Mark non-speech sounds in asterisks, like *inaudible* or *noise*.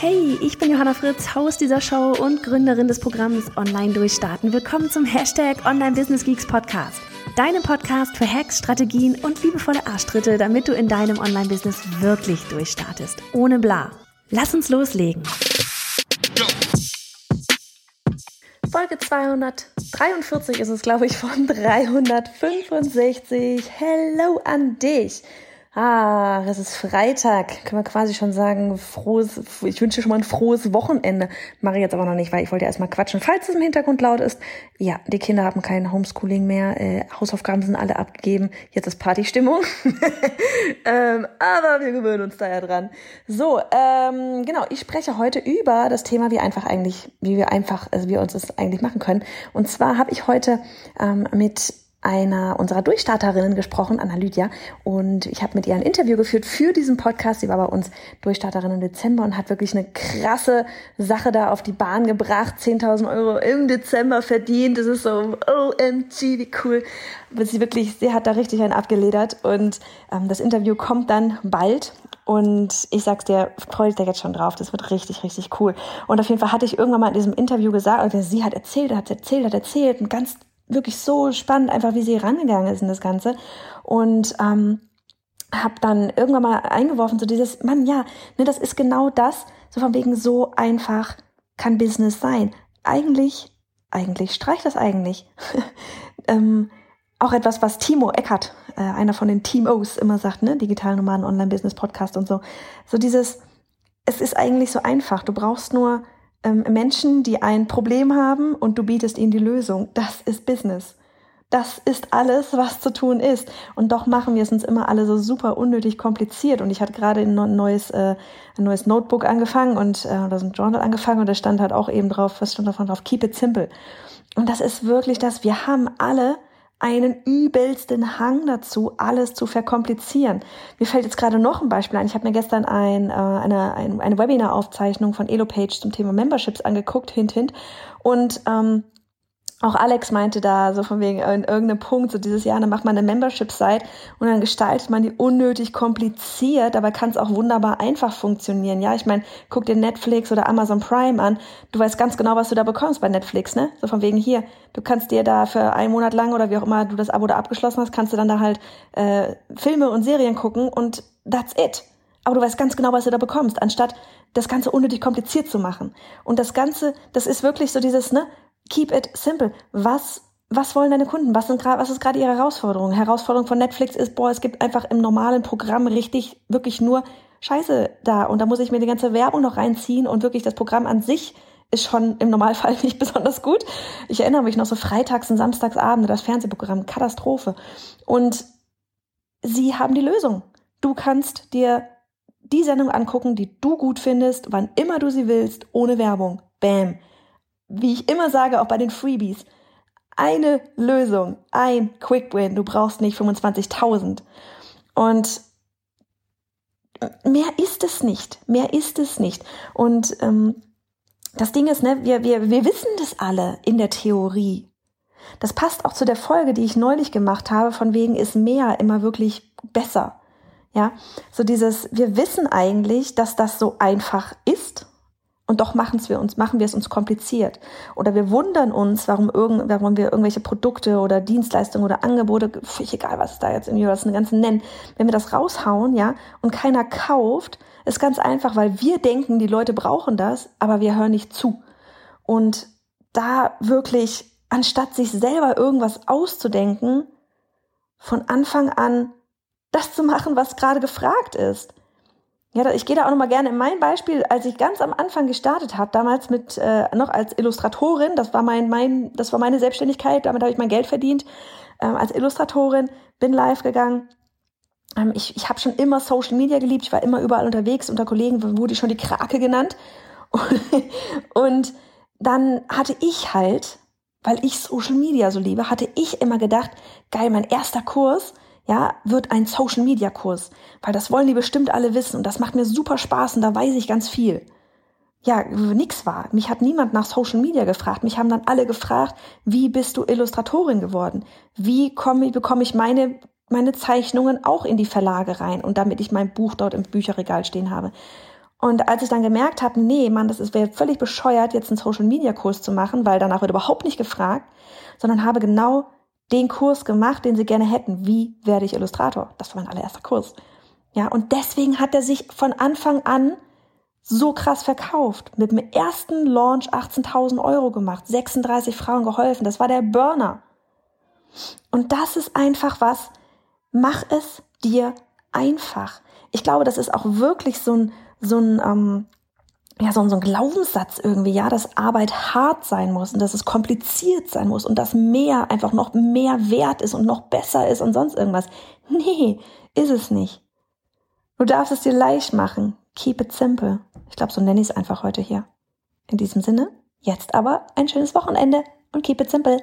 Hey, ich bin Johanna Fritz, Haus dieser Show und Gründerin des Programms Online Durchstarten. Willkommen zum Hashtag Online Business Geeks Podcast. Deinem Podcast für Hacks, Strategien und liebevolle Arschtritte, damit du in deinem Online-Business wirklich durchstartest. Ohne bla. Lass uns loslegen. Folge 243 ist es, glaube ich, von 365. Hello an dich. Ah, es ist Freitag. Können wir quasi schon sagen, frohes, ich wünsche schon mal ein frohes Wochenende. Mache ich jetzt aber noch nicht, weil ich wollte erstmal quatschen. Falls es im Hintergrund laut ist, ja, die Kinder haben kein Homeschooling mehr. Äh, Hausaufgaben sind alle abgegeben. Jetzt ist Partystimmung. *laughs* ähm, aber wir gewöhnen uns da ja dran. So, ähm, genau, ich spreche heute über das Thema, wie einfach eigentlich, wie wir einfach, also wie wir uns das eigentlich machen können. Und zwar habe ich heute ähm, mit einer unserer Durchstarterinnen gesprochen, Anna Lydia, und ich habe mit ihr ein Interview geführt für diesen Podcast. Sie war bei uns Durchstarterin im Dezember und hat wirklich eine krasse Sache da auf die Bahn gebracht. 10.000 Euro im Dezember verdient. Das ist so OMG, wie cool. Sie wirklich, sie hat da richtig einen abgeledert und ähm, das Interview kommt dann bald. Und ich sag's dir, freu dich da jetzt schon drauf. Das wird richtig, richtig cool. Und auf jeden Fall hatte ich irgendwann mal in diesem Interview gesagt, oder sie hat erzählt, hat erzählt, hat erzählt, ein ganz wirklich so spannend, einfach wie sie rangegangen ist in das Ganze. Und ähm, habe dann irgendwann mal eingeworfen, so dieses, Mann, ja, ne, das ist genau das, so von wegen so einfach kann Business sein. Eigentlich, eigentlich, streich das eigentlich. *laughs* ähm, auch etwas, was Timo Eckert, äh, einer von den Team O's, immer sagt, ne, Digital Nomaden Online Business Podcast und so. So dieses, es ist eigentlich so einfach. Du brauchst nur ähm, Menschen, die ein Problem haben und du bietest ihnen die Lösung. Das ist Business. Das ist alles, was zu tun ist. Und doch machen wir es uns immer alle so super unnötig kompliziert. Und ich hatte gerade ein neues, äh, ein neues Notebook angefangen und äh, oder so ein Journal angefangen und da stand halt auch eben drauf, was stand davon drauf? Keep it simple. Und das ist wirklich das, wir haben alle einen übelsten Hang dazu, alles zu verkomplizieren. Mir fällt jetzt gerade noch ein Beispiel ein. Ich habe mir gestern ein, äh, eine, ein, eine Webinar-Aufzeichnung von EloPage zum Thema Memberships angeguckt, hint, hint. Und ähm, auch Alex meinte da so von wegen in irgendeinem Punkt, so dieses Jahr, dann macht man eine Membership-Site und dann gestaltet man die unnötig kompliziert, aber kann es auch wunderbar einfach funktionieren. Ja, ich meine, guck dir Netflix oder Amazon Prime an. Du weißt ganz genau, was du da bekommst bei Netflix, ne? So von wegen hier, du kannst dir da für einen Monat lang oder wie auch immer du das Abo da abgeschlossen hast, kannst du dann da halt äh, Filme und Serien gucken und that's it. Aber du weißt ganz genau, was du da bekommst, anstatt das Ganze unnötig kompliziert zu machen. Und das Ganze, das ist wirklich so dieses, ne, keep it simple. Was was wollen deine Kunden? Was sind gerade, was ist gerade ihre Herausforderung? Herausforderung von Netflix ist, boah, es gibt einfach im normalen Programm richtig, wirklich nur Scheiße da. Und da muss ich mir die ganze Werbung noch reinziehen und wirklich das Programm an sich ist schon im Normalfall *laughs* nicht besonders gut. Ich erinnere mich noch so freitags und samstagsabende, das Fernsehprogramm, Katastrophe. Und sie haben die Lösung. Du kannst dir die Sendung angucken, die du gut findest, wann immer du sie willst, ohne Werbung. Bam wie ich immer sage, auch bei den Freebies, eine Lösung, ein Quick Win. Du brauchst nicht 25.000. Und mehr ist es nicht. Mehr ist es nicht. Und ähm, das Ding ist, ne, wir, wir, wir wissen das alle in der Theorie. Das passt auch zu der Folge, die ich neulich gemacht habe, von wegen ist mehr immer wirklich besser. Ja, so dieses, wir wissen eigentlich, dass das so einfach ist und doch machen wir uns, machen wir es uns kompliziert. Oder wir wundern uns, warum, irgend, warum wir irgendwelche Produkte oder Dienstleistungen oder Angebote, völlig egal, was da jetzt irgendwie was eine ganze nennen, wenn wir das raushauen, ja, und keiner kauft, ist ganz einfach, weil wir denken, die Leute brauchen das, aber wir hören nicht zu. Und da wirklich, anstatt sich selber irgendwas auszudenken, von Anfang an das zu machen, was gerade gefragt ist. Ja, ich gehe da auch noch mal gerne in mein Beispiel, als ich ganz am Anfang gestartet habe, damals mit äh, noch als Illustratorin, das war mein mein das war meine Selbstständigkeit, damit habe ich mein Geld verdient ähm, als Illustratorin, bin live gegangen. Ähm, ich ich habe schon immer Social Media geliebt, ich war immer überall unterwegs, unter Kollegen wurde ich schon die Krake genannt. *laughs* Und dann hatte ich halt, weil ich Social Media so liebe, hatte ich immer gedacht, geil, mein erster Kurs, ja, wird ein Social Media Kurs, weil das wollen die bestimmt alle wissen und das macht mir super Spaß und da weiß ich ganz viel. Ja, nix war. Mich hat niemand nach Social Media gefragt. Mich haben dann alle gefragt, wie bist du Illustratorin geworden? Wie komme, bekomme ich meine meine Zeichnungen auch in die Verlage rein und damit ich mein Buch dort im Bücherregal stehen habe. Und als ich dann gemerkt habe, nee, Mann, das wäre völlig bescheuert, jetzt einen Social Media Kurs zu machen, weil danach wird überhaupt nicht gefragt, sondern habe genau den Kurs gemacht, den sie gerne hätten. Wie werde ich Illustrator? Das war mein allererster Kurs. Ja, und deswegen hat er sich von Anfang an so krass verkauft. Mit dem ersten Launch 18.000 Euro gemacht, 36 Frauen geholfen. Das war der Burner. Und das ist einfach was, mach es dir einfach. Ich glaube, das ist auch wirklich so ein, so ein, ähm, ja, so so ein Glaubenssatz irgendwie, ja, dass Arbeit hart sein muss und dass es kompliziert sein muss und dass mehr einfach noch mehr wert ist und noch besser ist und sonst irgendwas. Nee, ist es nicht. Du darfst es dir leicht machen. Keep it simple. Ich glaube, so nenne ich es einfach heute hier. In diesem Sinne, jetzt aber ein schönes Wochenende und keep it simple.